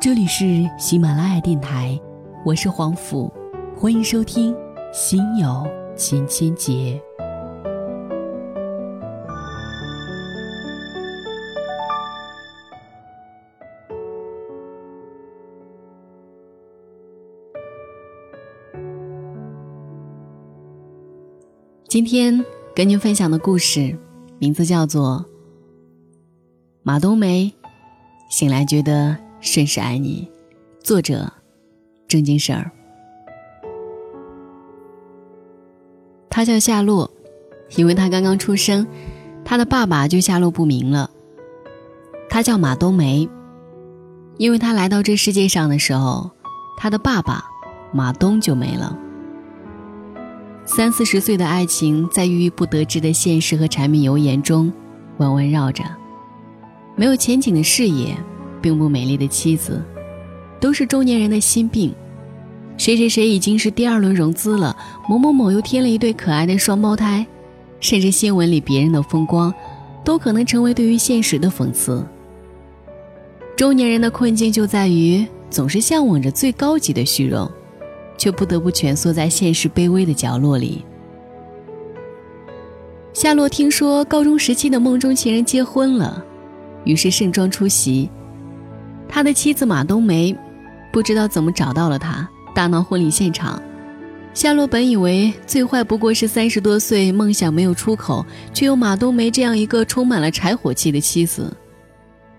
这里是喜马拉雅电台，我是黄甫，欢迎收听《心有千千结》。今天跟您分享的故事，名字叫做《马冬梅醒来觉得》。甚是爱你，作者正经事儿。他叫夏洛，因为他刚刚出生，他的爸爸就下落不明了。他叫马冬梅，因为他来到这世界上的时候，他的爸爸马东就没了。三四十岁的爱情，在郁郁不得志的现实和柴米油盐中弯弯绕着，没有前景的事业。并不美丽的妻子，都是中年人的心病。谁谁谁已经是第二轮融资了，某某某又添了一对可爱的双胞胎，甚至新闻里别人的风光，都可能成为对于现实的讽刺。中年人的困境就在于总是向往着最高级的虚荣，却不得不蜷缩在现实卑微的角落里。夏洛听说高中时期的梦中情人结婚了，于是盛装出席。他的妻子马冬梅，不知道怎么找到了他，大闹婚礼现场。夏洛本以为最坏不过是三十多岁，梦想没有出口，却有马冬梅这样一个充满了柴火气的妻子。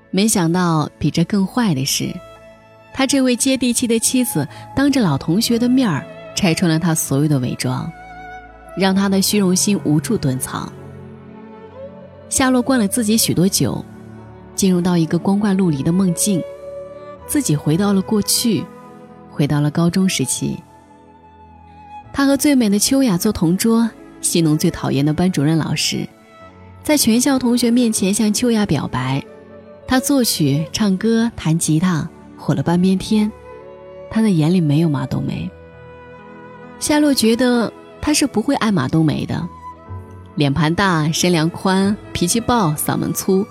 没想到比这更坏的是，他这位接地气的妻子，当着老同学的面儿拆穿了他所有的伪装，让他的虚荣心无处遁藏。夏洛灌了自己许多酒，进入到一个光怪陆离的梦境。自己回到了过去，回到了高中时期。他和最美的秋雅做同桌，戏弄最讨厌的班主任老师，在全校同学面前向秋雅表白。他作曲、唱歌、弹吉他，火了半边天。他的眼里没有马冬梅。夏洛觉得他是不会爱马冬梅的，脸盘大，身量宽，脾气暴，嗓门粗，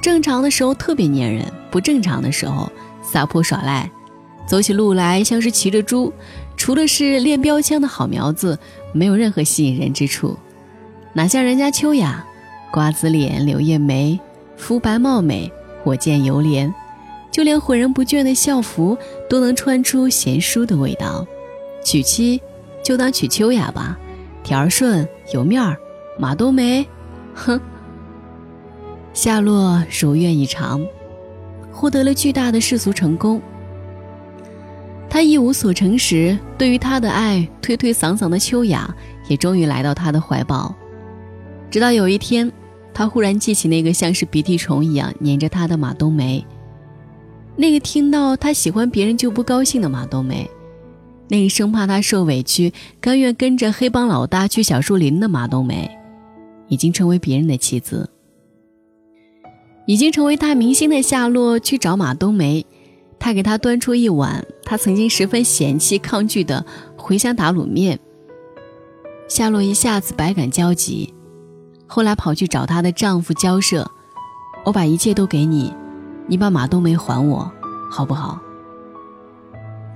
正常的时候特别粘人，不正常的时候。撒泼耍赖，走起路来像是骑着猪，除了是练标枪的好苗子，没有任何吸引人之处。哪像人家秋雅，瓜子脸、柳叶眉，肤白貌美，火箭油莲，就连浑然不倦的校服都能穿出贤淑的味道。娶妻就当娶秋雅吧，条儿顺有面儿。马冬梅，哼。夏洛如愿以偿。获得了巨大的世俗成功。他一无所成时，对于他的爱推推搡搡的秋雅，也终于来到他的怀抱。直到有一天，他忽然记起那个像是鼻涕虫一样粘着他的马冬梅，那个听到他喜欢别人就不高兴的马冬梅，那个生怕他受委屈，甘愿跟着黑帮老大去小树林的马冬梅，已经成为别人的妻子。已经成为大明星的夏洛去找马冬梅，他给他端出一碗他曾经十分嫌弃抗拒的茴香打卤面。夏洛一下子百感交集，后来跑去找她的丈夫交涉：“我把一切都给你，你把马冬梅还我，好不好？”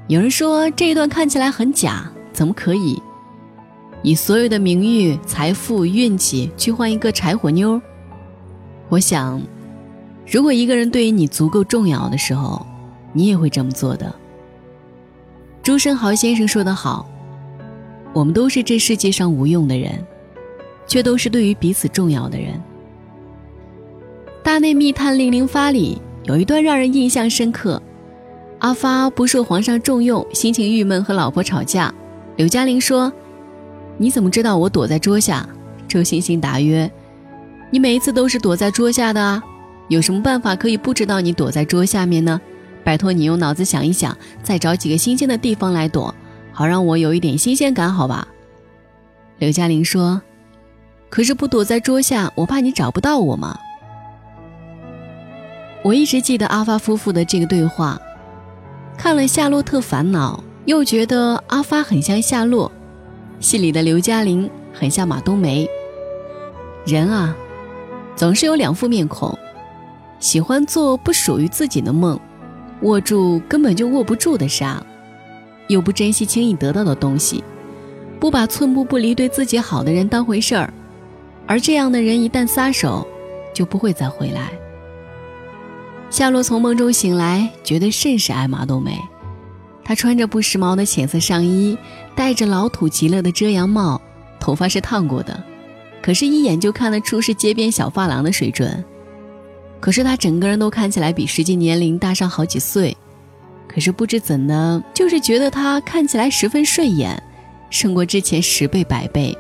有人说这一段看起来很假，怎么可以？以所有的名誉、财富、运气去换一个柴火妞？我想。如果一个人对于你足够重要的时候，你也会这么做的。朱生豪先生说得好：“我们都是这世界上无用的人，却都是对于彼此重要的人。”《大内密探零零发》里有一段让人印象深刻：阿发不受皇上重用，心情郁闷，和老婆吵架。刘嘉玲说：“你怎么知道我躲在桌下？”周星星答曰：“你每一次都是躲在桌下的啊。”有什么办法可以不知道你躲在桌下面呢？拜托你用脑子想一想，再找几个新鲜的地方来躲，好让我有一点新鲜感，好吧？刘嘉玲说：“可是不躲在桌下，我怕你找不到我嘛。”我一直记得阿发夫妇的这个对话，看了《夏洛特烦恼》，又觉得阿发很像夏洛，戏里的刘嘉玲很像马冬梅。人啊，总是有两副面孔。喜欢做不属于自己的梦，握住根本就握不住的沙，又不珍惜轻易得到的东西，不把寸步不离对自己好的人当回事儿，而这样的人一旦撒手，就不会再回来。夏洛从梦中醒来，觉得甚是爱马冬梅。她穿着不时髦的浅色上衣，戴着老土极了的遮阳帽，头发是烫过的，可是，一眼就看得出是街边小发廊的水准。可是他整个人都看起来比实际年龄大上好几岁，可是不知怎的，就是觉得他看起来十分顺眼，胜过之前十倍百倍。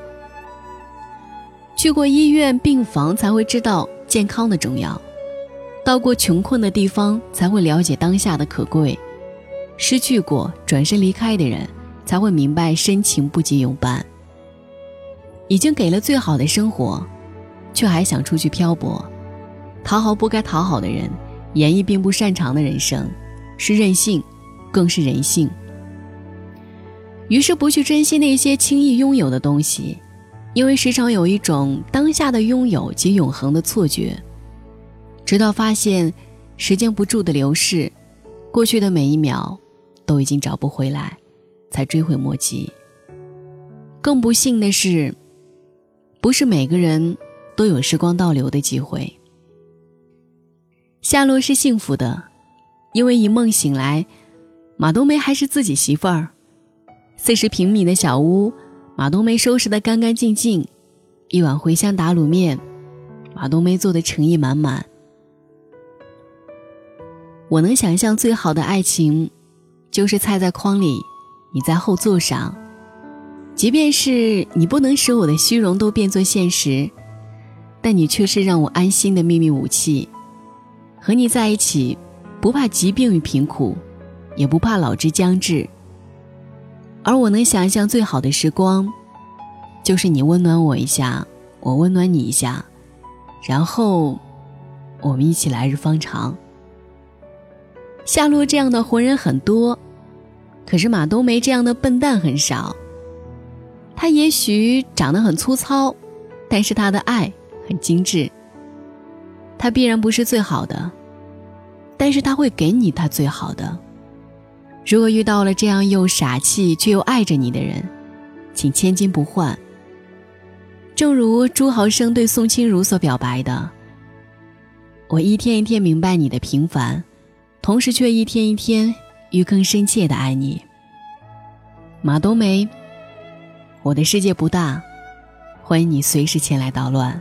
去过医院病房才会知道健康的重要。到过穷困的地方，才会了解当下的可贵；失去过、转身离开的人，才会明白深情不及永伴。已经给了最好的生活，却还想出去漂泊，讨好不该讨好的人，演绎并不擅长的人生，是任性，更是人性。于是不去珍惜那些轻易拥有的东西，因为时常有一种当下的拥有即永恒的错觉。直到发现，时间不住的流逝，过去的每一秒，都已经找不回来，才追悔莫及。更不幸的是，不是每个人都有时光倒流的机会。夏洛是幸福的，因为一梦醒来，马冬梅还是自己媳妇儿。四十平米的小屋，马冬梅收拾得干干净净，一碗茴香打卤面，马冬梅做的诚意满满。我能想象最好的爱情，就是菜在筐里，你在后座上。即便是你不能使我的虚荣都变作现实，但你却是让我安心的秘密武器。和你在一起，不怕疾病与贫苦，也不怕老之将至。而我能想象最好的时光，就是你温暖我一下，我温暖你一下，然后我们一起来日方长。夏洛这样的活人很多，可是马冬梅这样的笨蛋很少。他也许长得很粗糙，但是他的爱很精致。他必然不是最好的，但是他会给你他最好的。如果遇到了这样又傻气却又爱着你的人，请千金不换。正如朱豪生对宋清如所表白的：“我一天一天明白你的平凡。”同时，却一天一天愈更深切的爱你，马冬梅。我的世界不大，欢迎你随时前来捣乱。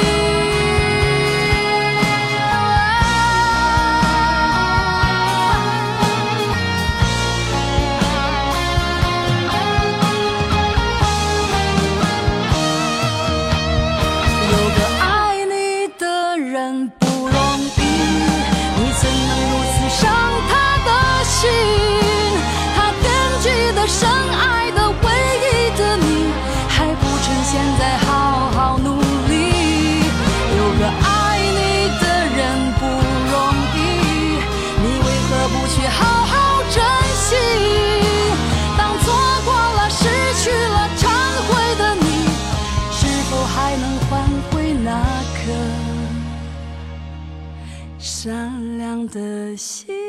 的心？